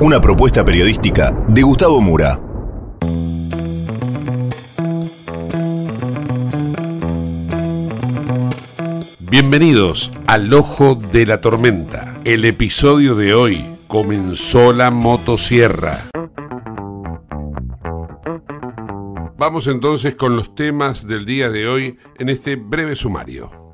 Una propuesta periodística de Gustavo Mura. Bienvenidos al Ojo de la Tormenta. El episodio de hoy comenzó la motosierra. Vamos entonces con los temas del día de hoy en este breve sumario.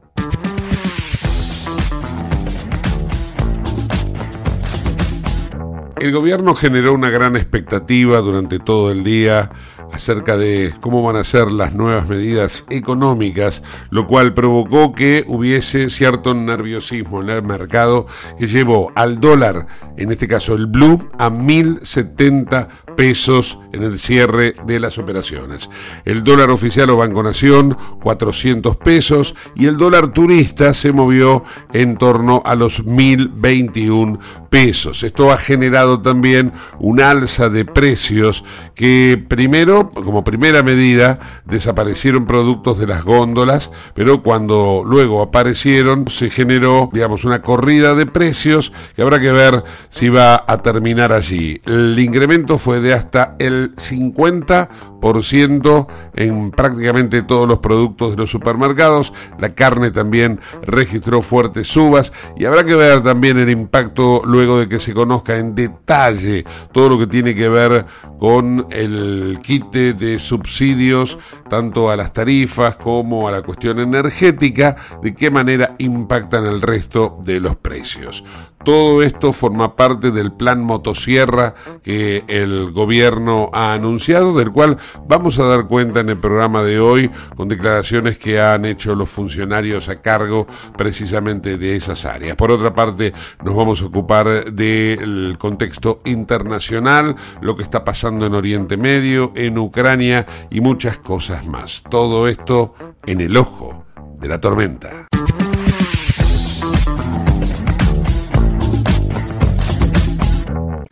El gobierno generó una gran expectativa durante todo el día acerca de cómo van a ser las nuevas medidas económicas, lo cual provocó que hubiese cierto nerviosismo en el mercado que llevó al dólar, en este caso el blue, a 1070 pesos en el cierre de las operaciones. El dólar oficial o Banco Nación, 400 pesos, y el dólar turista se movió en torno a los 1021 pesos. Esto ha generado también un alza de precios que primero, como primera medida, desaparecieron productos de las góndolas, pero cuando luego aparecieron se generó, digamos, una corrida de precios que habrá que ver si va a terminar allí. El incremento fue de hasta el 50% en prácticamente todos los productos de los supermercados. La carne también registró fuertes subas y habrá que ver también el impacto luego de que se conozca en detalle todo lo que tiene que ver con el quite de subsidios tanto a las tarifas como a la cuestión energética, de qué manera impactan el resto de los precios. Todo esto forma parte del plan motosierra que el gobierno ha anunciado, del cual vamos a dar cuenta en el programa de hoy con declaraciones que han hecho los funcionarios a cargo precisamente de esas áreas. Por otra parte, nos vamos a ocupar del contexto internacional, lo que está pasando en Oriente Medio, en Ucrania y muchas cosas más. Todo esto en el ojo de la tormenta.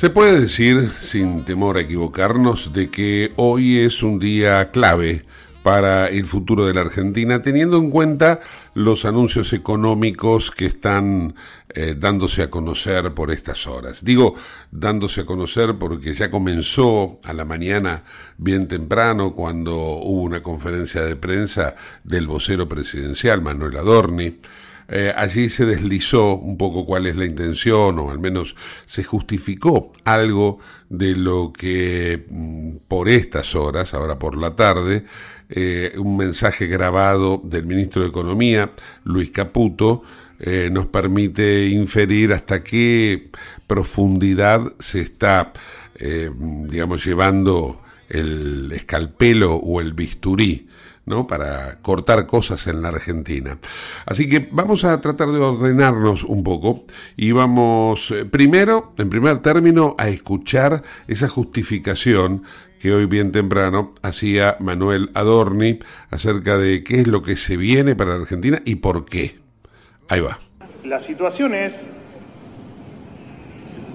Se puede decir, sin temor a equivocarnos, de que hoy es un día clave para el futuro de la Argentina, teniendo en cuenta los anuncios económicos que están eh, dándose a conocer por estas horas. Digo dándose a conocer porque ya comenzó a la mañana bien temprano cuando hubo una conferencia de prensa del vocero presidencial, Manuel Adorni, eh, allí se deslizó un poco cuál es la intención, o al menos se justificó algo de lo que mm, por estas horas, ahora por la tarde, eh, un mensaje grabado del ministro de Economía, Luis Caputo, eh, nos permite inferir hasta qué profundidad se está, digamos, llevando el escalpelo o el bisturí ¿no? para cortar cosas en la Argentina. Así que vamos a tratar de ordenarnos un poco y vamos eh, primero, en primer término, a escuchar esa justificación que hoy bien temprano hacía Manuel Adorni acerca de qué es lo que se viene para la Argentina y por qué. Ahí va. La situación es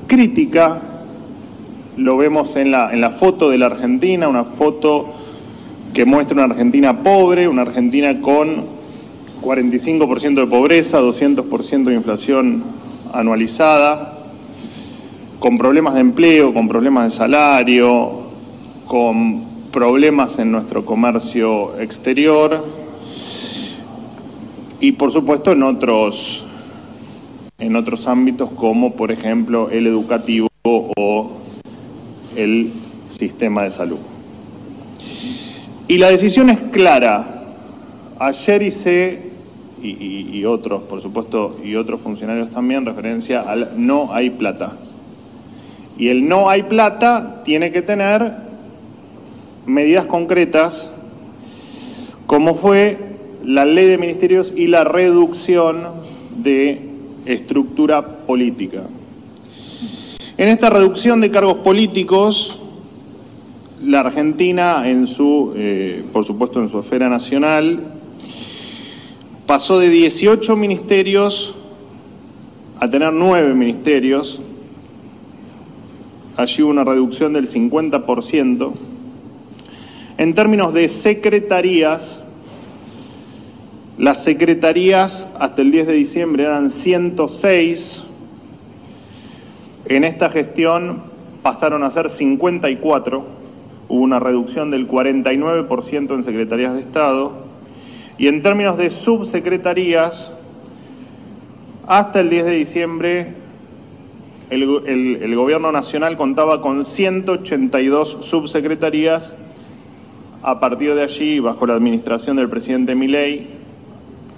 crítica, lo vemos en la, en la foto de la Argentina, una foto que muestra una Argentina pobre, una Argentina con 45% de pobreza, 200% de inflación anualizada, con problemas de empleo, con problemas de salario, con problemas en nuestro comercio exterior y por supuesto en otros, en otros ámbitos como por ejemplo el educativo o el sistema de salud. Y la decisión es clara. Ayer hice, y, y, otros, por supuesto, y otros funcionarios también, referencia al no hay plata. Y el no hay plata tiene que tener medidas concretas, como fue la ley de ministerios y la reducción de estructura política. En esta reducción de cargos políticos, la Argentina, en su, eh, por supuesto, en su esfera nacional, pasó de 18 ministerios a tener 9 ministerios. Allí hubo una reducción del 50%. En términos de secretarías, las secretarías hasta el 10 de diciembre eran 106. En esta gestión pasaron a ser 54. Hubo una reducción del 49% en secretarías de Estado. Y en términos de subsecretarías, hasta el 10 de diciembre el, Gobierno Nacional contaba con 182 subsecretarías. A partir de allí, bajo la administración del presidente Milei,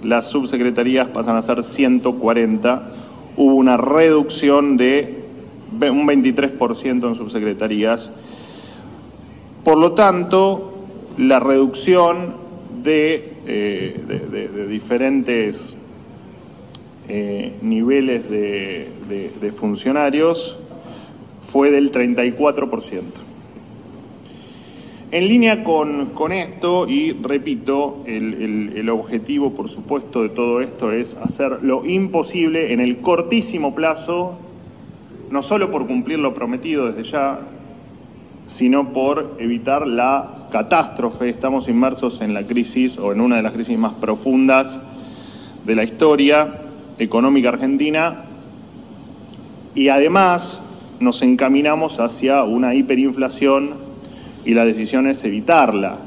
las subsecretarías pasan a ser 140, hubo una reducción de un 23% en subsecretarías. Por lo tanto, la reducción de, eh, diferentes eh, niveles de funcionarios fue del 34%. En línea con, esto, y repito, el, objetivo, por supuesto, de todo esto es hacer lo imposible en el cortísimo plazo, no solo por cumplir lo prometido desde ya, sino por evitar la catástrofe. Estamos inmersos en la crisis o en una de las crisis más profundas de la historia económica argentina y además nos encaminamos hacia una hiperinflación y la decisión es evitarla.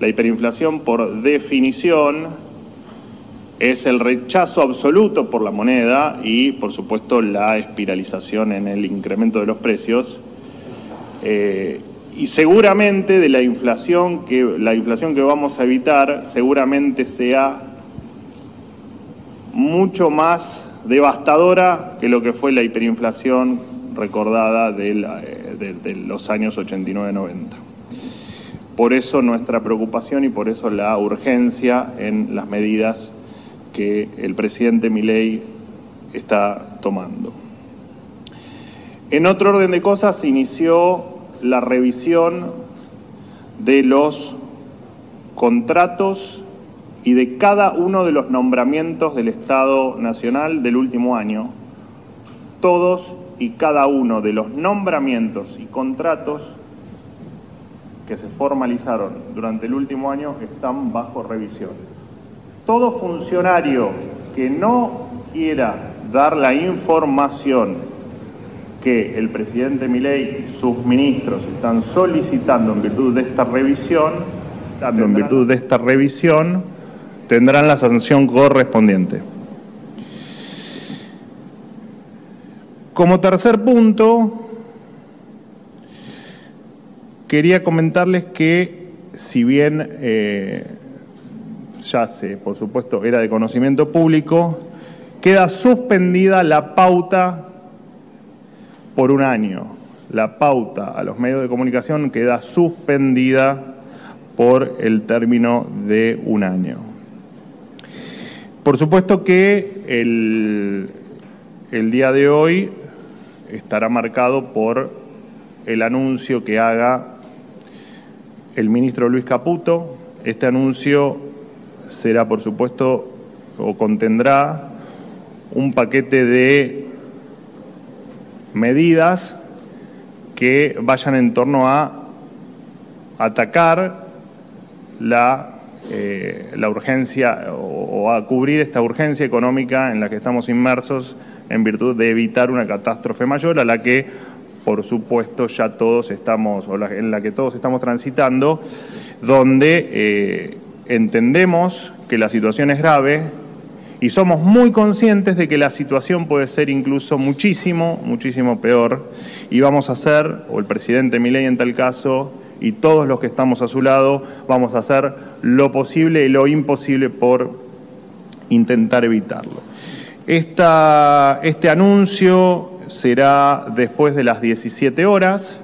La hiperinflación, por definición, es el rechazo absoluto por la moneda y, por supuesto, la espiralización en el incremento de los precios. Eh, y seguramente de la inflación que la inflación que vamos a evitar seguramente sea mucho más devastadora que lo que fue la hiperinflación recordada de, eh, de los años 89-90. Por eso nuestra preocupación y por eso la urgencia en las medidas que el presidente Milei está tomando. En otro orden de cosas, se inició la revisión de los contratos y de cada uno de los nombramientos del Estado Nacional del último año. Todos y cada uno de los nombramientos y contratos que se formalizaron durante el último año están bajo revisión. Todo funcionario que no quiera dar la información que el presidente Milei y sus ministros están solicitando en virtud de esta revisión, en virtud de esta revisión, tendrán la sanción correspondiente. Como tercer punto, Quería comentarles que, si bien eh, ya se, por supuesto, era de conocimiento público, queda suspendida la pauta por un año. La pauta a los medios de comunicación queda suspendida por el término de un año. Por supuesto que el, el día de hoy estará marcado por el anuncio que haga el ministro Luis Caputo. Este anuncio será, por supuesto, o contendrá un paquete de medidas que vayan en torno a atacar la, eh, la urgencia o, a cubrir esta urgencia económica en la que estamos inmersos en virtud de evitar una catástrofe mayor a la que, por supuesto, ya todos estamos, o en la que todos estamos transitando, donde eh, entendemos que la situación es grave, y somos muy conscientes de que la situación puede ser incluso muchísimo, muchísimo peor y vamos a hacer, o el presidente Milei en tal caso, y todos los que estamos a su lado, vamos a hacer lo posible y lo imposible por intentar evitarlo. este anuncio será después de las 17 horas,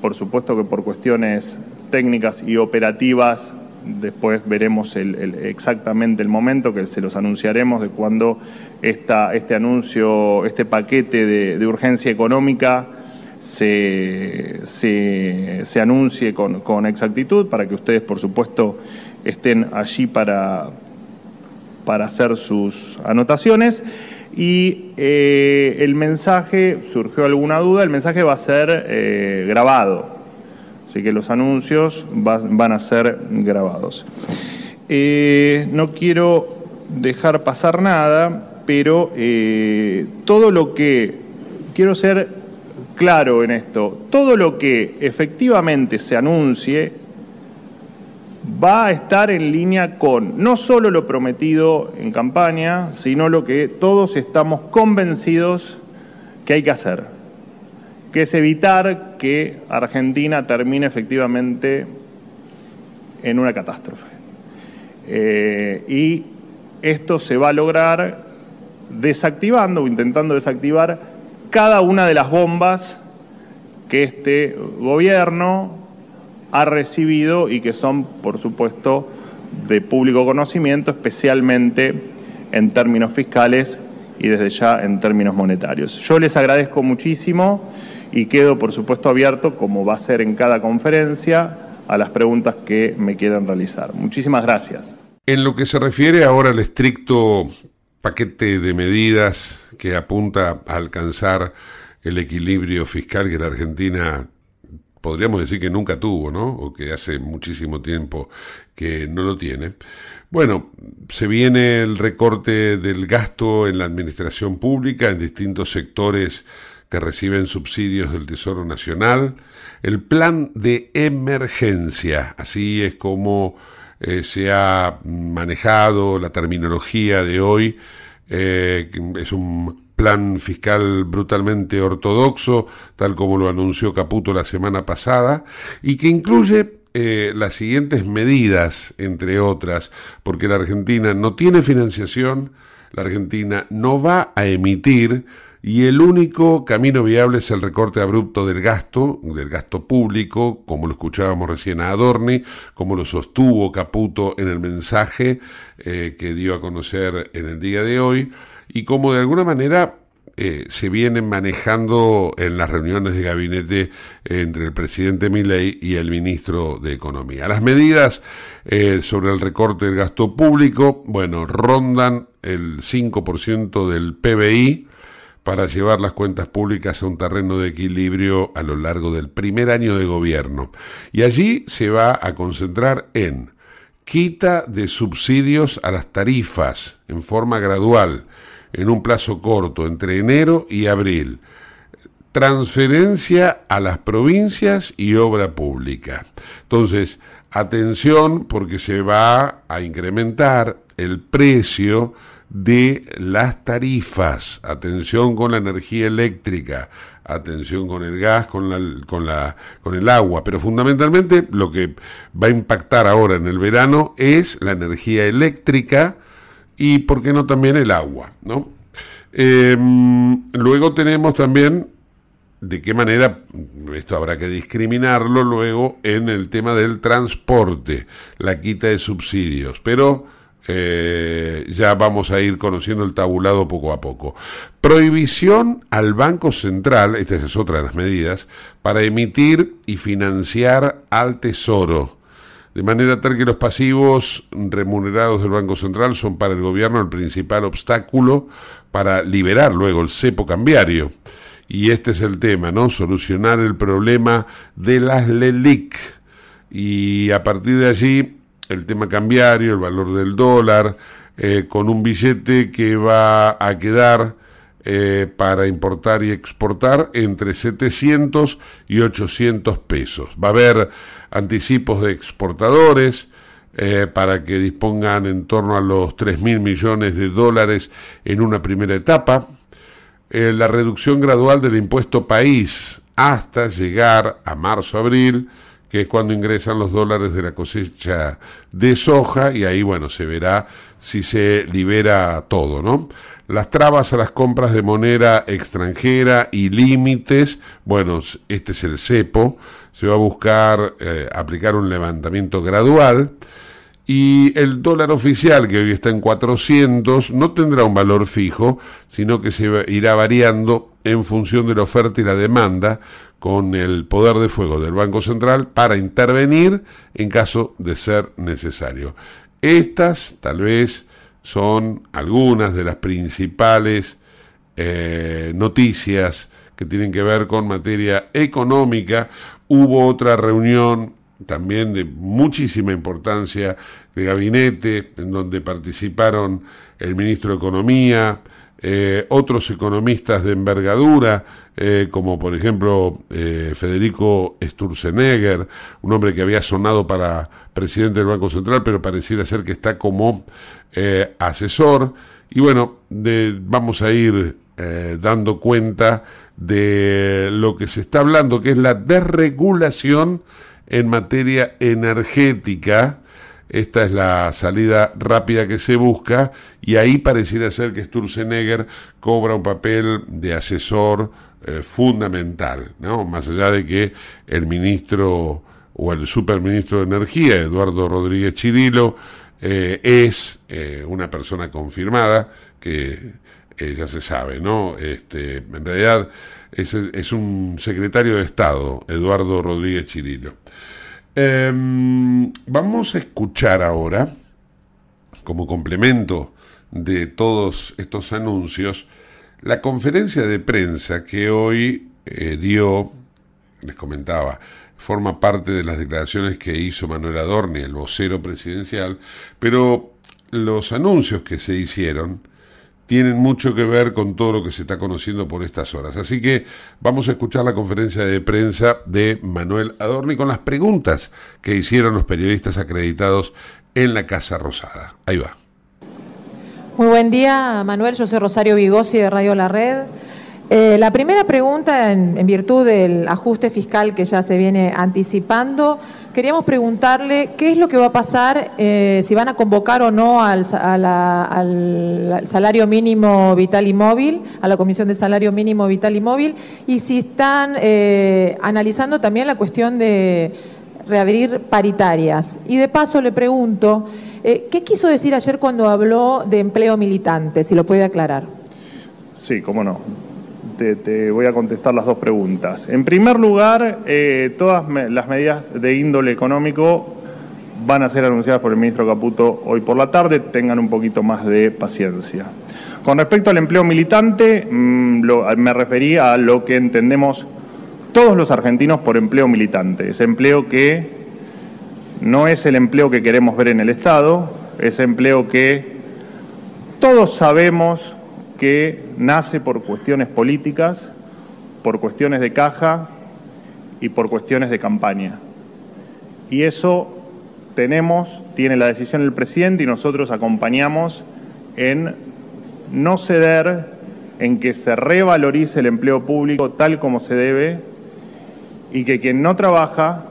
por supuesto que por cuestiones técnicas y operativas Después veremos exactamente el momento que se los anunciaremos de cuando este anuncio, este paquete de, urgencia económica se, anuncie con, exactitud para que ustedes, por supuesto, estén allí para, para hacer sus anotaciones. Y eh, el mensaje, surgió alguna duda, el mensaje va a ser eh, grabado. Así que los anuncios van a ser grabados. Eh, no quiero dejar pasar nada, pero eh, todo lo que, quiero ser claro en esto, todo lo que efectivamente se anuncie va a estar en línea con no solo lo prometido en campaña, sino lo que todos estamos convencidos que hay que hacer que es evitar que Argentina termine efectivamente en una catástrofe. Eh, y esto se va a lograr desactivando o intentando desactivar cada una de las bombas que este gobierno ha recibido y que son, por supuesto, de público conocimiento, especialmente en términos fiscales y desde ya en términos monetarios. Yo les agradezco muchísimo y quedo, por supuesto, abierto, como va a ser en cada conferencia, a las preguntas que me quieran realizar. Muchísimas gracias. En lo que se refiere ahora al estricto paquete de medidas que apunta a alcanzar el equilibrio fiscal que la Argentina podríamos decir que nunca tuvo, ¿no? O que hace muchísimo tiempo que no lo tiene. Bueno, se viene el recorte del gasto en la administración pública en distintos sectores que reciben subsidios del Tesoro Nacional, el plan de emergencia, así es como eh, se ha manejado la terminología de hoy, eh, es un plan fiscal brutalmente ortodoxo, tal como lo anunció Caputo la semana pasada, y que incluye eh, las siguientes medidas, entre otras, porque la Argentina no tiene financiación, la Argentina no va a emitir, y el único camino viable es el recorte abrupto del gasto, del gasto público, como lo escuchábamos recién a Adorni, como lo sostuvo Caputo en el mensaje eh, que dio a conocer en el día de hoy, y como de alguna manera eh, se vienen manejando en las reuniones de gabinete entre el presidente Milei y el ministro de Economía. Las medidas eh, sobre el recorte del gasto público, bueno, rondan el 5% del PBI, para llevar las cuentas públicas a un terreno de equilibrio a lo largo del primer año de gobierno. Y allí se va a concentrar en quita de subsidios a las tarifas en forma gradual, en un plazo corto, entre enero y abril. Transferencia a las provincias y obra pública. Entonces, atención porque se va a incrementar el precio de las tarifas. Atención con la energía eléctrica, atención con el gas, con la, con la, con el agua, pero fundamentalmente lo que va a impactar ahora en el verano es la energía eléctrica y, ¿por qué no también el agua? ¿no? Em, luego tenemos también de qué manera, esto habrá que discriminarlo luego en el tema del transporte, la quita de subsidios, pero eh, ya vamos a ir conociendo el tabulado poco a poco. Prohibición al Banco Central, esta es otra de las medidas, para emitir y financiar al Tesoro. De manera tal que los pasivos remunerados del Banco Central son para el gobierno el principal obstáculo para liberar luego el cepo cambiario. Y este es el tema, ¿no? Solucionar el problema de las LELIC. Y a partir de allí, el tema cambiario, el valor del dólar, eh, con un billete que va a quedar eh, para importar y exportar entre 700 y 800 pesos. Va a haber anticipos de exportadores, eh, para que dispongan en torno a los 3 mil millones de dólares en una primera etapa. La reducción gradual del impuesto país hasta llegar a marzo-abril, que es cuando ingresan los dólares de la cosecha de soja, y ahí, bueno, se verá si se libera todo, ¿no? Las trabas a las compras de moneda extranjera y límites, bueno, este es el cepo, se va a buscar eh, aplicar un levantamiento gradual y el dólar oficial, que hoy está en 400, no tendrá un valor fijo, sino que se irá variando en función de la oferta y la demanda con el poder de fuego del Banco Central para intervenir en caso de ser necesario. Estas tal vez son algunas de las principales eh, noticias que tienen que ver con materia económica. Hubo otra reunión también de muchísima importancia de gabinete, en donde participaron el ministro de Economía, eh, otros economistas de envergadura, eh, como por ejemplo eh, Federico Sturzenegger, un hombre que había sonado para presidente del Banco Central, pero pareciera ser que está como asesor. Y bueno, vamos a ir dando cuenta de lo que se está hablando, que es la desregulación en materia energética. Esta es la salida rápida que se busca y ahí pareciera ser que Sturzenegger cobra un papel de asesor eh, fundamental, ¿no? Más allá de que el ministro o el superministro de Energía, Eduardo Rodríguez Chirilo, eh, es eh, una persona confirmada que ya se sabe, ¿no? Este, en realidad es, es un secretario de Estado, Eduardo Rodríguez Chirilo. Em, vamos a escuchar ahora, como complemento de todos estos anuncios, la conferencia de prensa que hoy eh, dio, les comentaba, forma parte de las declaraciones que hizo Manuel Adorni, el vocero presidencial, pero los anuncios que se hicieron tienen mucho que ver con todo lo que se está conociendo por estas horas. Así que vamos a escuchar la conferencia de prensa de Manuel Adorni con las preguntas que hicieron los periodistas acreditados en la Casa Rosada. Ahí va. Muy buen día, Manuel. Yo soy Rosario Vigosi de Radio La Red. Eh, la primera pregunta, en, virtud del ajuste fiscal que ya se viene anticipando, queríamos preguntarle qué es lo que va a pasar eh, si van a convocar o no al, salario mínimo vital y móvil, a la Comisión de Salario Mínimo Vital y Móvil, y si están eh, analizando también la cuestión de reabrir paritarias. Y de paso le pregunto, ¿qué quiso decir ayer cuando habló de empleo militante? Si lo puede aclarar. Sí, cómo no te, voy a contestar las dos preguntas. En primer lugar, eh, todas las medidas de índole económico van a ser anunciadas por el ministro Caputo hoy por la tarde, tengan un poquito más de paciencia. Con respecto al empleo militante, mm, me referí a lo que entendemos todos los argentinos por empleo militante. Ese empleo que no es el empleo que queremos ver en el Estado, es empleo que todos sabemos que nace por cuestiones políticas, por cuestiones de caja y por cuestiones de campaña. Y eso tenemos, tiene la decisión del presidente y nosotros acompañamos en no ceder, en que se revalorice el empleo público tal como se debe y que quien no trabaja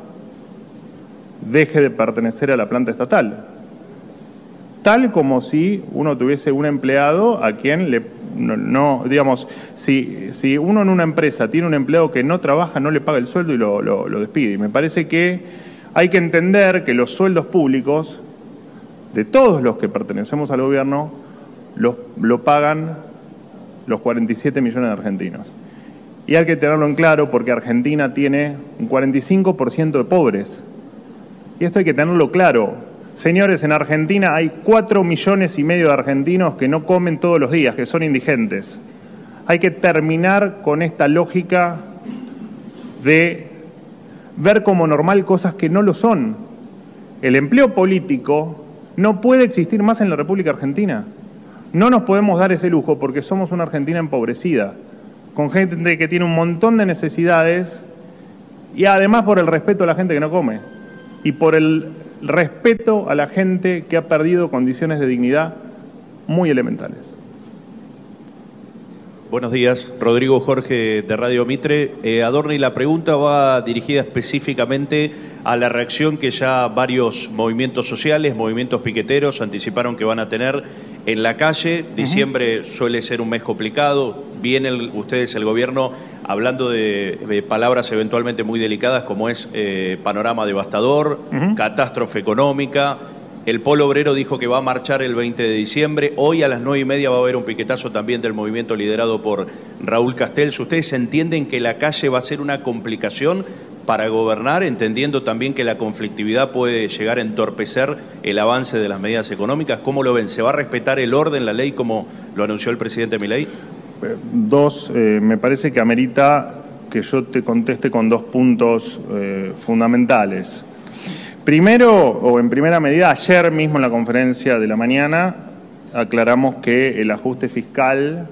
deje de pertenecer a la planta estatal tal como si uno tuviese un empleado a quien le no, digamos, si, si, uno en una empresa tiene un empleado que no trabaja, no le paga el sueldo y lo, lo despide. Y me parece que hay que entender que los sueldos públicos de todos los que pertenecemos al gobierno lo, lo pagan los 47 millones de argentinos. Y hay que tenerlo en claro porque Argentina tiene un 45% de pobres. Y esto hay que tenerlo claro. Señores, en Argentina hay 4 millones y medio de argentinos que no comen todos los días, que son indigentes. Hay que terminar con esta lógica de ver como normal cosas que no lo son. El empleo político no puede existir más en la República Argentina. No nos podemos dar ese lujo porque somos una Argentina empobrecida con gente que tiene un montón de necesidades y además por el respeto a la gente que no come y por el respeto a la gente que ha perdido condiciones de dignidad muy elementales. Buenos días, Rodrigo Jorge de Radio Mitre. Eh, Adorni, la pregunta va dirigida específicamente a la reacción que ya varios movimientos sociales, movimientos piqueteros anticiparon que van a tener en la calle. Diciembre suele ser un mes complicado. Vienen ustedes, el gobierno, hablando de, palabras eventualmente muy delicadas como es eh, panorama devastador, catástrofe económica. El Polo Obrero dijo que va a marchar el 20 de diciembre. Hoy a las 9 y media va a haber un piquetazo también del movimiento liderado por Raúl Castells. ¿Ustedes entienden que la calle va a ser una complicación para gobernar, entendiendo también que la conflictividad puede llegar a entorpecer el avance de las medidas económicas. ¿Cómo lo ven? ¿Se va a respetar el orden, la ley, como lo anunció el presidente Milei? Eh, dos, eh, me parece que amerita que yo te conteste con dos puntos eh, fundamentales. Primero, o en primera medida, ayer mismo en la conferencia de la mañana aclaramos que el ajuste fiscal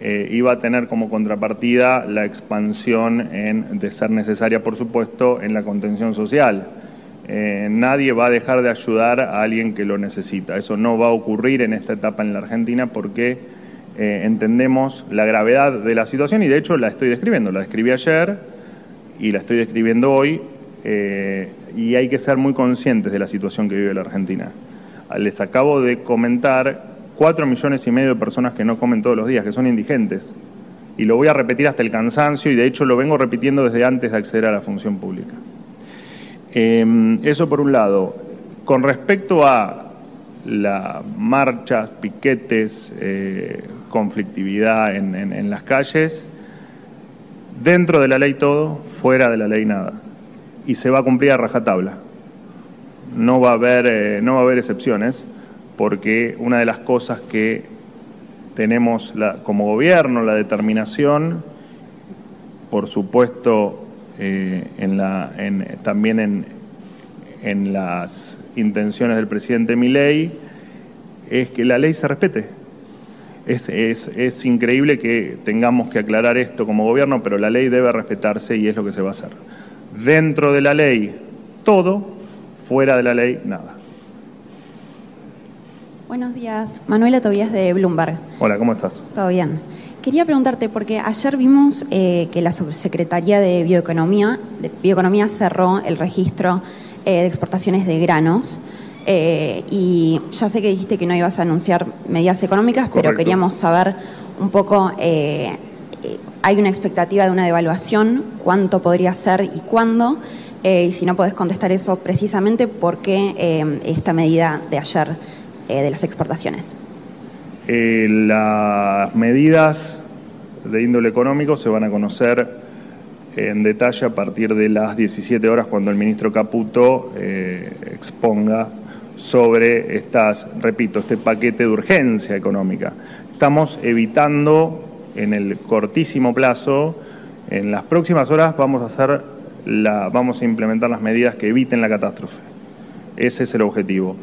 eh, iba a tener como contrapartida la expansión de ser necesaria, por supuesto, en la contención social. Eh, nadie va a dejar de ayudar a alguien que lo necesita. Eso no va a ocurrir en esta etapa en la Argentina porque eh, entendemos la gravedad de la situación y de hecho la estoy describiendo. La describí ayer y la estoy describiendo hoy y hay que ser muy conscientes de la situación que vive la Argentina. Les acabo de comentar Cuatro millones y medio de personas que no comen todos los días, que son indigentes. Y lo voy a repetir hasta el cansancio y de hecho lo vengo repitiendo desde antes de acceder a la función pública. Em, eso por un lado. Con respecto a las marchas, piquetes, eh, conflictividad en, las calles, dentro de la ley todo, fuera de la ley nada. Y se va a cumplir a rajatabla. No va a haber, eh, no va a haber excepciones porque una de las cosas que tenemos como gobierno, la determinación, por supuesto, eh, también en, las intenciones del presidente Milei, es que la ley se respete. Es, es, increíble que tengamos que aclarar esto como gobierno, pero la ley debe respetarse y es lo que se va a hacer. Dentro de la ley, todo, fuera de la ley, nada. Buenos días, Manuela Tobías de Bloomberg. Hola, ¿cómo estás? Todo bien. Quería preguntarte, porque ayer vimos eh, que la Subsecretaría de Bioeconomía, de Bioeconomía cerró el registro eh, de exportaciones de granos. Eh, y ya sé que dijiste que no ibas a anunciar medidas económicas, pero queríamos saber un poco, hay una expectativa de una devaluación, cuánto podría ser y cuándo, y si no podés contestar eso precisamente, ¿por qué esta medida de ayer eh, de las exportaciones? Eh, las medidas de índole económico se van a conocer en detalle a partir de las 17 horas cuando el ministro Caputo eh, exponga sobre estas, repito, este paquete de urgencia económica. Estamos evitando en el cortísimo plazo, en las próximas horas vamos a hacer la, vamos a implementar las medidas que eviten la catástrofe. Ese es el objetivo.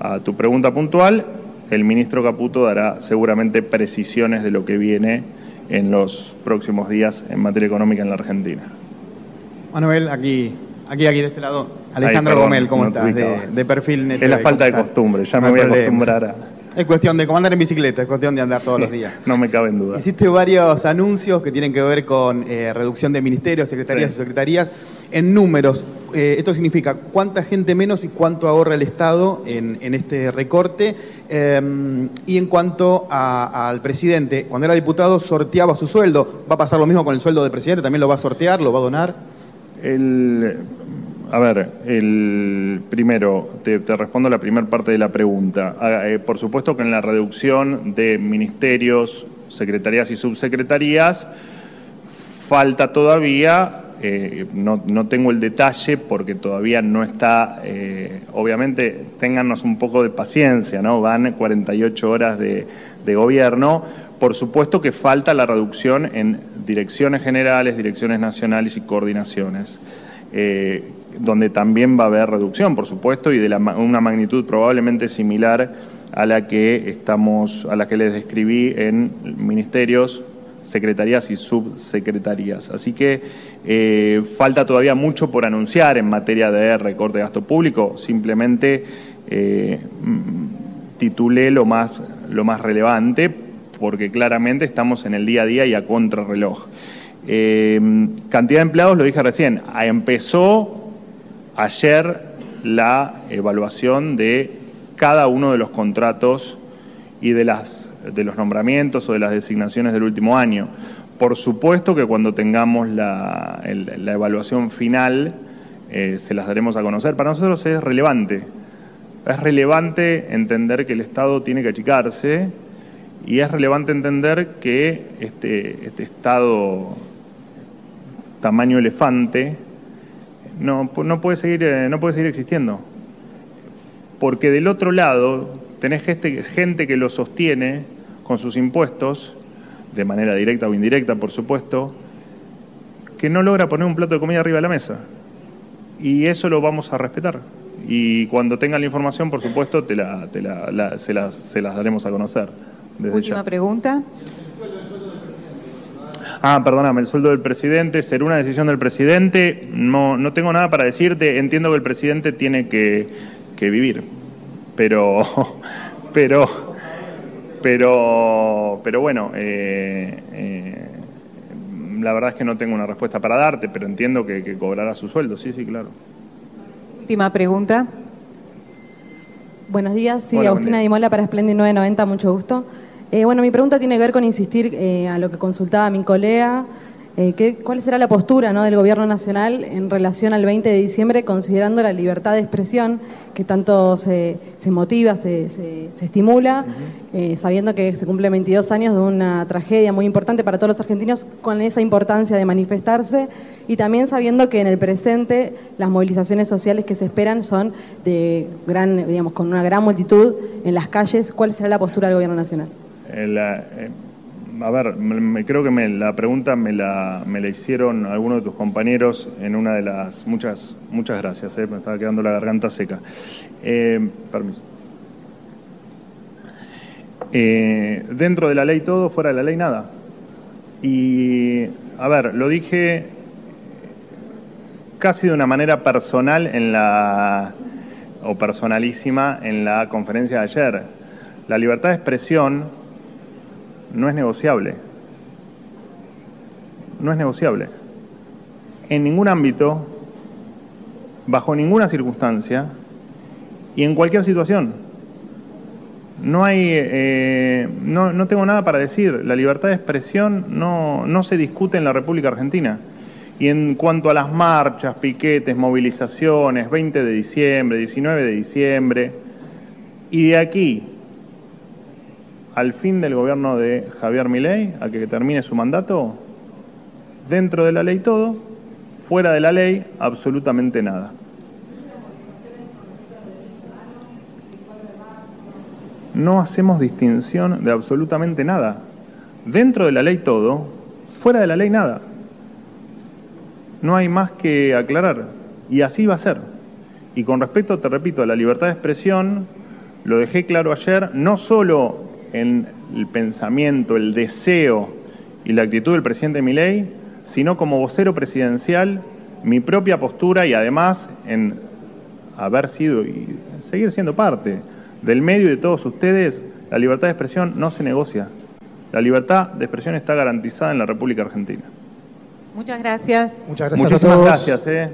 A tu pregunta puntual, el ministro Caputo dará seguramente precisiones de lo que viene en los próximos días en materia económica en la Argentina. Manuel, aquí, aquí, aquí de este lado. Alejandro Gomel, ¿cómo estás? De, perfil Es la falta de costumbre, ya me voy a acostumbrar a. Es cuestión de comandar en bicicleta, es cuestión de andar todos los días. no me cabe en duda. Hiciste varios anuncios que tienen que ver con eh, reducción de ministerios, secretarías y secretarías. En números, eh, esto significa cuánta gente menos y cuánto ahorra el Estado en, este recorte. Em, y en cuanto al presidente, cuando era diputado sorteaba su sueldo. ¿Va a pasar lo mismo con el sueldo del presidente? ¿También lo va a sortear? ¿Lo va a donar? El, a ver, el primero, te, respondo la primera parte de la pregunta. Ah, eh, por supuesto que en la reducción de ministerios, secretarías y subsecretarías, falta todavía, eh, no, tengo el detalle porque todavía no está, eh, obviamente, téngannos un poco de paciencia, ¿no? Van 48 horas de, gobierno. Por supuesto que falta la reducción en direcciones generales, direcciones nacionales y coordinaciones donde también va a haber reducción, por supuesto, y de una magnitud probablemente similar a la que estamos, a la que les describí en ministerios, secretarías y subsecretarías. Así que eh, falta todavía mucho por anunciar en materia de recorte de gasto público. Simplemente eh, titulé lo más, lo más relevante, porque claramente estamos en el día a día y a contrarreloj. Eh, cantidad de empleados, lo dije recién, empezó ayer la evaluación de cada uno de los contratos y de, las, de los nombramientos o de las designaciones del último año. Por supuesto que cuando tengamos la, evaluación final eh, se las daremos a conocer. Para nosotros es relevante. Es relevante entender que el Estado tiene que achicarse y es relevante entender que este, este Estado tamaño elefante no, no, puede seguir, eh, no puede seguir existiendo. Porque del otro lado tenés gente, gente que lo sostiene con sus impuestos, de manera directa o indirecta, por supuesto, que no logra poner un plato de comida arriba de la mesa. Y eso lo vamos a respetar. Y cuando tenga la información, por supuesto, te la, se, las, daremos a conocer. Última pregunta. Ah, perdóname, el sueldo del presidente, ¿será una decisión del presidente? No, no tengo nada para decirte. Entiendo que el presidente tiene que, vivir. Pero, pero, pero, pero bueno, eh, eh, la verdad es que no tengo una respuesta para darte, pero entiendo que, cobrará su sueldo. Sí, sí, claro. Última pregunta. Buenos días, sí, Agustina Dimola para Splendid 990, mucho gusto. Eh, bueno, mi pregunta tiene que ver con insistir eh, a lo que consultaba mi colega. Eh, ¿Cuál será la postura del Gobierno Nacional en relación al 20 de diciembre, considerando la libertad de expresión que tanto se, motiva, se, estimula, sabiendo que se cumplen 22 años de una tragedia muy importante para todos los argentinos, con esa importancia de manifestarse y también sabiendo que en el presente las movilizaciones sociales que se esperan son de gran, digamos, con una gran multitud en las calles? ¿Cuál será la postura del Gobierno Nacional? Eh, a ver, me, creo que me, la pregunta me la, me la hicieron algunos de tus compañeros en una de las... Muchas, muchas gracias, eh, me estaba quedando la garganta seca. Eh, permiso. dentro de la ley todo, fuera de la ley nada. Y, a ver, lo dije casi de una manera personal en la o personalísima en la conferencia de ayer. La libertad de expresión no es negociable. No es negociable. En ningún ámbito, bajo ninguna circunstancia y en cualquier situación. No hay, eh, no, tengo nada para decir. La libertad de expresión no, no se discute en la República Argentina. Y en cuanto a las marchas, piquetes, movilizaciones, 20 de diciembre, 19 de diciembre, y de aquí al fin del gobierno de Javier Milei, a que termine su mandato, dentro de la ley todo, fuera de la ley absolutamente nada. No hacemos distinción de absolutamente nada. Dentro de la ley todo, fuera de la ley nada. No hay más que aclarar. Y así va a ser. Y con respecto, te repito, a la libertad de expresión, lo dejé claro ayer, no solo en el pensamiento, el deseo y la actitud del presidente Milei, sino como vocero presidencial, mi propia postura y además en haber sido y seguir siendo parte del medio y de todos ustedes, la libertad de expresión no se negocia. La libertad de expresión está garantizada en la República Argentina. Muchas gracias. Muchas gracias a Muchísimas todos. gracias. ¿eh?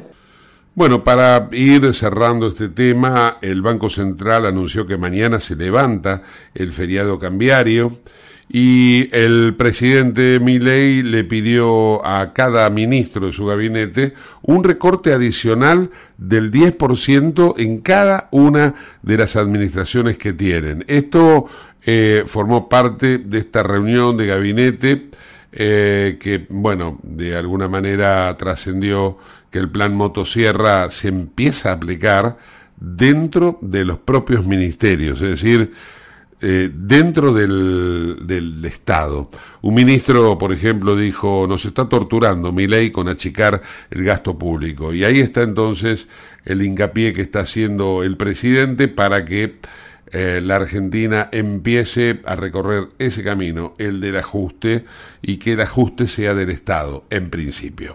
Bueno, para ir cerrando este tema, el Banco Central anunció que mañana se levanta el feriado cambiario y el presidente Milei le pidió a cada ministro de su gabinete un recorte adicional del 10% en cada una de las administraciones que tienen. Esto eh, formó parte de esta reunión de gabinete eh, que, bueno, de alguna manera trascendió que el plan motosierra se empieza a aplicar dentro de los propios ministerios, es decir, eh, dentro del, del Estado. Un ministro, por ejemplo, dijo, nos está torturando mi ley con achicar el gasto público. Y ahí está entonces el hincapié que está haciendo el presidente para que eh, la Argentina empiece a recorrer ese camino, el del ajuste, y que el ajuste sea del Estado, en principio.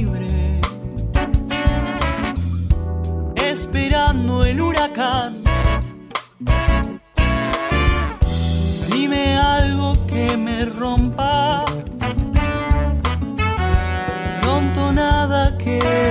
esperando el huracán. Dime algo que me rompa. Pronto nada quedará.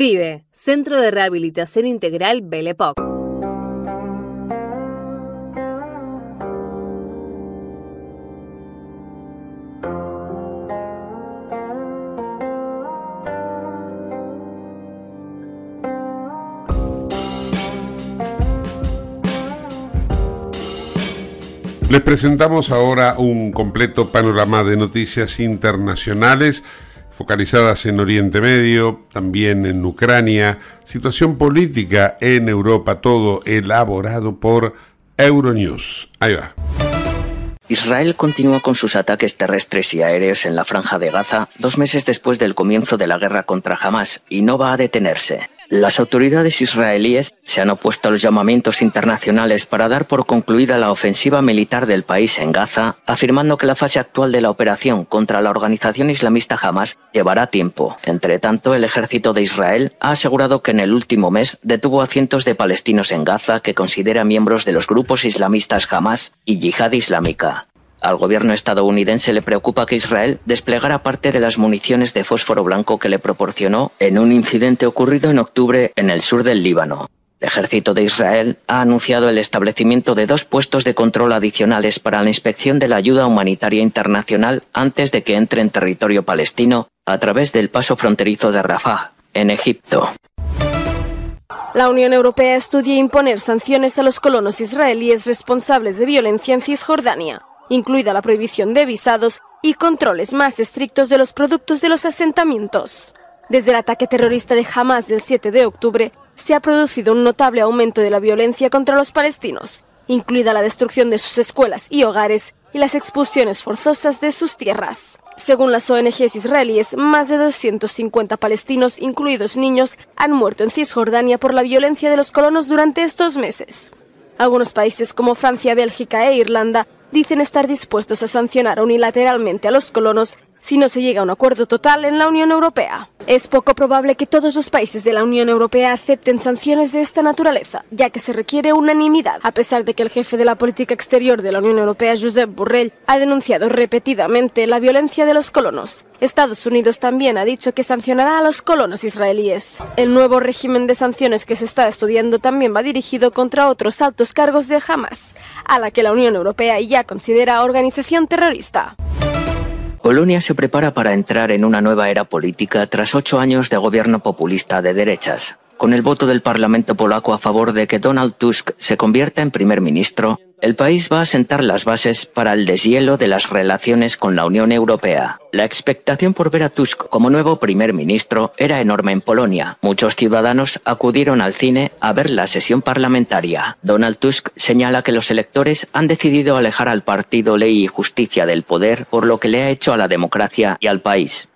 CRIBE, Centro de Rehabilitación Integral Belepoc. Les presentamos ahora un completo panorama de noticias internacionales focalizadas en Oriente Medio, también en Ucrania, situación política en Europa, todo elaborado por Euronews. Ahí va. Israel continúa con sus ataques terrestres y aéreos en la franja de Gaza dos meses después del comienzo de la guerra contra Hamas y no va a detenerse. Las autoridades israelíes se han opuesto a los llamamientos internacionales para dar por concluida la ofensiva militar del país en Gaza, afirmando que la fase actual de la operación contra la organización islamista Hamas llevará tiempo. Entre tanto, el ejército de Israel ha asegurado que en el último mes detuvo a cientos de palestinos en Gaza que considera miembros de los grupos islamistas Hamas y Yihad Islámica. Al gobierno estadounidense le preocupa que Israel desplegara parte de las municiones de fósforo blanco que le proporcionó en un incidente ocurrido en octubre en el sur del Líbano. El ejército de Israel ha anunciado el establecimiento de dos puestos de control adicionales para la inspección de la ayuda humanitaria internacional antes de que entre en territorio palestino a través del paso fronterizo de Rafah, en Egipto. La Unión Europea estudia imponer sanciones a los colonos israelíes responsables de violencia en Cisjordania, incluida la prohibición de visados y controles más estrictos de los productos de los asentamientos. Desde el ataque terrorista de Hamas del 7 de octubre, se ha producido un notable aumento de la violencia contra los palestinos, incluida la destrucción de sus escuelas y hogares y las expulsiones forzosas de sus tierras. Según las ONGs israelíes, más de 250 palestinos, incluidos niños, han muerto en Cisjordania por la violencia de los colonos durante estos meses. Algunos países como Francia, Bélgica e Irlanda dicen estar dispuestos a sancionar unilateralmente a los colonos si no se llega a un acuerdo total en la Unión Europea. Es poco probable que todos los países de la Unión Europea acepten sanciones de esta naturaleza, ya que se requiere unanimidad, a pesar de que el jefe de la política exterior de la Unión Europea, Josep Borrell, ha denunciado repetidamente la violencia de los colonos. Estados Unidos también ha dicho que sancionará a los colonos israelíes. El nuevo régimen de sanciones que se está estudiando también va dirigido contra otros altos cargos de Hamas, a la que la Unión Europea ya considera organización terrorista. Polonia se prepara para entrar en una nueva era política tras ocho años de gobierno populista de derechas. Con el voto del Parlamento polaco a favor de que Donald Tusk se convierta en primer ministro, el país va a sentar las bases para el deshielo de las relaciones con la Unión Europea. La expectación por ver a Tusk como nuevo primer ministro era enorme en Polonia. Muchos ciudadanos acudieron al cine a ver la sesión parlamentaria. Donald Tusk señala que los electores han decidido alejar al partido Ley y Justicia del poder por lo que le ha hecho a la democracia y al país.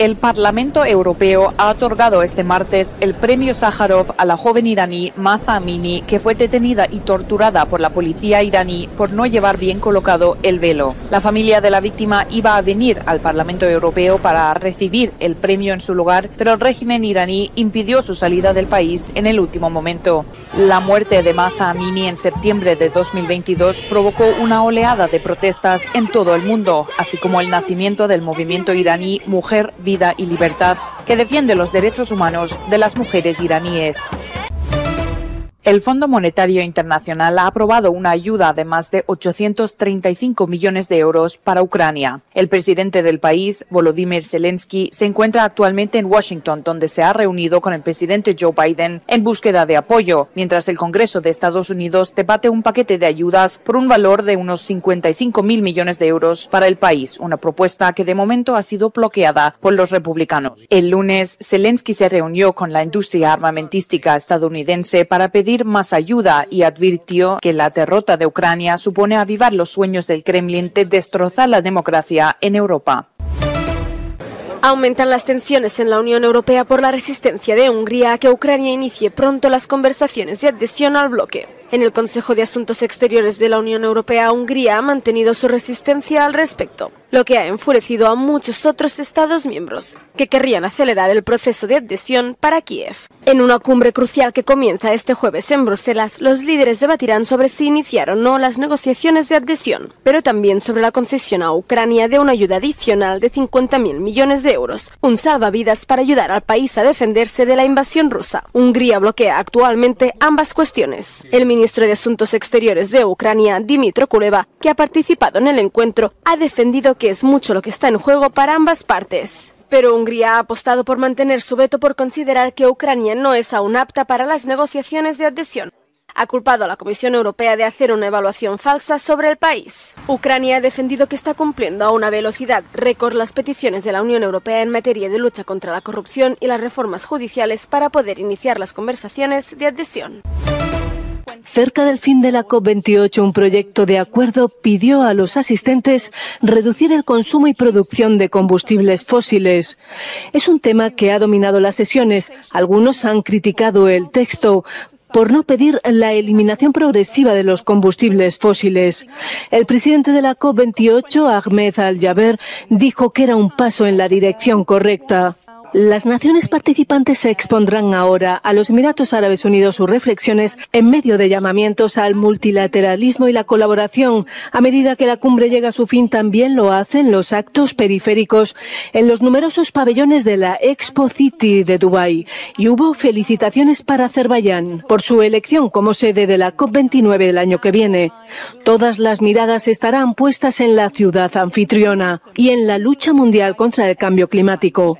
El Parlamento Europeo ha otorgado este martes el premio Sájarov a la joven iraní Masa Amini, que fue detenida y torturada por la policía iraní por no llevar bien colocado el velo. La familia de la víctima iba a venir al Parlamento Europeo para recibir el premio en su lugar, pero el régimen iraní impidió su salida del país en el último momento. La muerte de Masa Amini en septiembre de 2022 provocó una oleada de protestas en todo el mundo, así como el nacimiento del movimiento iraní Mujer vida y libertad que defiende los derechos humanos de las mujeres iraníes. El Fondo Monetario Internacional ha aprobado una ayuda de más de 835 millones de euros para Ucrania. El presidente del país, Volodymyr Zelensky, se encuentra actualmente en Washington, donde se ha reunido con el presidente Joe Biden en búsqueda de apoyo, mientras el Congreso de Estados Unidos debate un paquete de ayudas por un valor de unos 55 mil millones de euros para el país, una propuesta que de momento ha sido bloqueada por los republicanos. El lunes, Zelensky se reunió con la industria armamentística estadounidense para pedir más ayuda y advirtió que la derrota de Ucrania supone avivar los sueños del Kremlin de destrozar la democracia en Europa. Aumentan las tensiones en la Unión Europea por la resistencia de Hungría a que Ucrania inicie pronto las conversaciones de adhesión al bloque. En el Consejo de Asuntos Exteriores de la Unión Europea, Hungría ha mantenido su resistencia al respecto lo que ha enfurecido a muchos otros Estados miembros, que querrían acelerar el proceso de adhesión para Kiev. En una cumbre crucial que comienza este jueves en Bruselas, los líderes debatirán sobre si iniciar o no las negociaciones de adhesión, pero también sobre la concesión a Ucrania de una ayuda adicional de 50.000 millones de euros, un salvavidas para ayudar al país a defenderse de la invasión rusa. Hungría bloquea actualmente ambas cuestiones. El ministro de Asuntos Exteriores de Ucrania, Dimitro Kuleva, que ha participado en el encuentro, ha defendido que es mucho lo que está en juego para ambas partes. Pero Hungría ha apostado por mantener su veto por considerar que Ucrania no es aún apta para las negociaciones de adhesión. Ha culpado a la Comisión Europea de hacer una evaluación falsa sobre el país. Ucrania ha defendido que está cumpliendo a una velocidad récord las peticiones de la Unión Europea en materia de lucha contra la corrupción y las reformas judiciales para poder iniciar las conversaciones de adhesión. Cerca del fin de la COP28, un proyecto de acuerdo pidió a los asistentes reducir el consumo y producción de combustibles fósiles. Es un tema que ha dominado las sesiones. Algunos han criticado el texto por no pedir la eliminación progresiva de los combustibles fósiles. El presidente de la COP28, Ahmed Al-Jaber, dijo que era un paso en la dirección correcta. Las naciones participantes se expondrán ahora a los Emiratos Árabes Unidos sus reflexiones en medio de llamamientos al multilateralismo y la colaboración. A medida que la cumbre llega a su fin, también lo hacen los actos periféricos en los numerosos pabellones de la Expo City de Dubái. Y hubo felicitaciones para Azerbaiyán por su elección como sede de la COP29 del año que viene. Todas las miradas estarán puestas en la ciudad anfitriona y en la lucha mundial contra el cambio climático.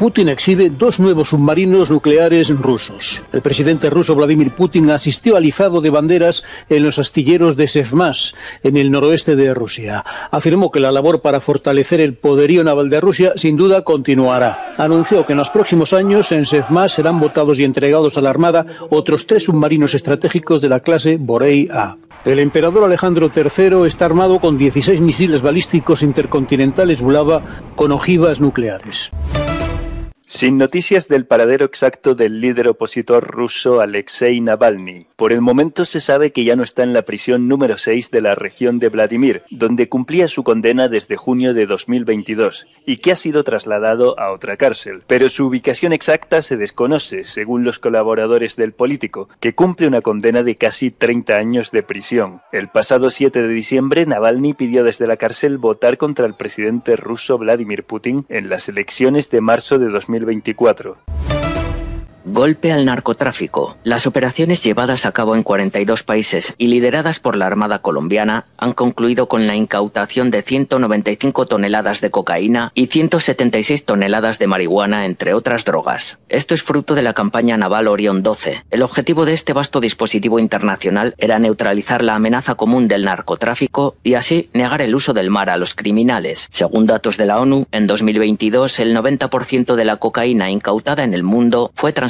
Putin exhibe dos nuevos submarinos nucleares rusos. El presidente ruso Vladimir Putin asistió al izado de banderas en los astilleros de Sevmas, en el noroeste de Rusia. Afirmó que la labor para fortalecer el poderío naval de Rusia sin duda continuará. Anunció que en los próximos años en Sevmas serán votados y entregados a la Armada otros tres submarinos estratégicos de la clase Borei A. El emperador Alejandro III está armado con 16 misiles balísticos intercontinentales Bulava con ojivas nucleares. Sin noticias del paradero exacto del líder opositor ruso Alexei Navalny. Por el momento se sabe que ya no está en la prisión número 6 de la región de Vladimir, donde cumplía su condena desde junio de 2022, y que ha sido trasladado a otra cárcel. Pero su ubicación exacta se desconoce, según los colaboradores del político, que cumple una condena de casi 30 años de prisión. El pasado 7 de diciembre, Navalny pidió desde la cárcel votar contra el presidente ruso Vladimir Putin en las elecciones de marzo de 2022 2024. Golpe al narcotráfico. Las operaciones llevadas a cabo en 42 países y lideradas por la Armada colombiana han concluido con la incautación de 195 toneladas de cocaína y 176 toneladas de marihuana, entre otras drogas. Esto es fruto de la campaña naval Orión 12. El objetivo de este vasto dispositivo internacional era neutralizar la amenaza común del narcotráfico y así negar el uso del mar a los criminales. Según datos de la ONU, en 2022 el 90% de la cocaína incautada en el mundo fue transportada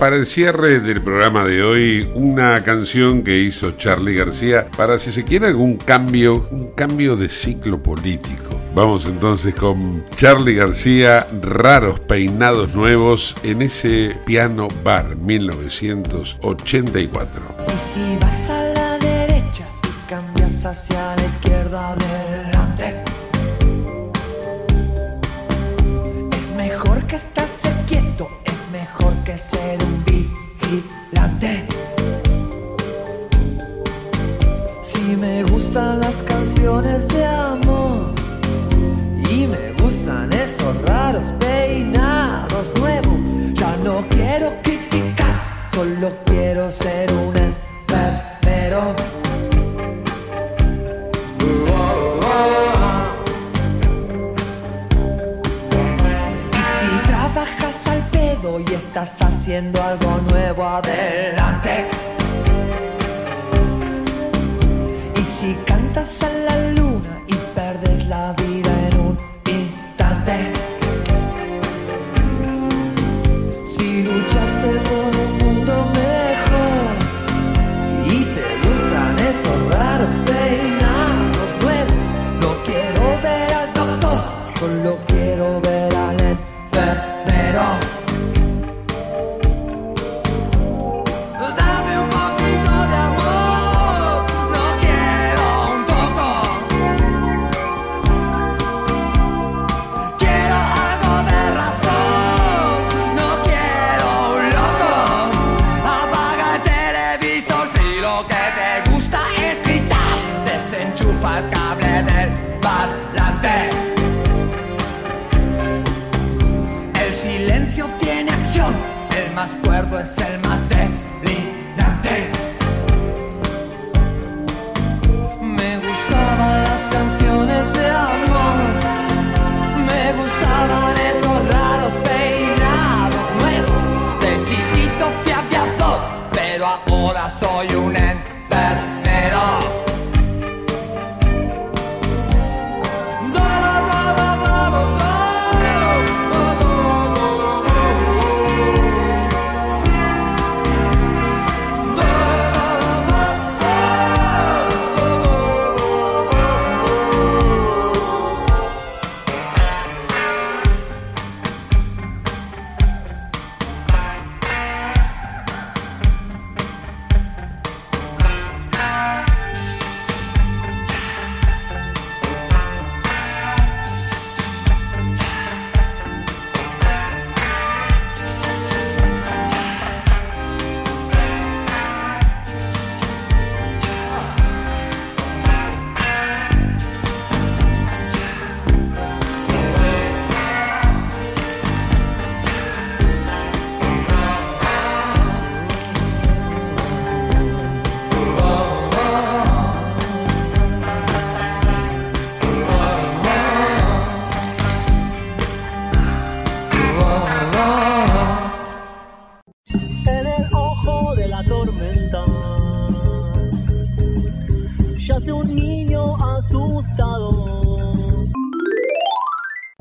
Para el cierre del programa de hoy, una canción que hizo Charlie García para si se quiere algún cambio, un cambio de ciclo político. Vamos entonces con Charlie García, Raros Peinados Nuevos en ese piano bar 1984. Y si vas a la derecha y cambias hacia la izquierda adelante, es mejor que estarse quieto, es mejor que ser Si me gustan las canciones de amor y me gustan esos raros peinados nuevos, ya no quiero criticar, solo quiero ser un enfermero. Estás haciendo algo nuevo, adelante. Y si cantas a la luna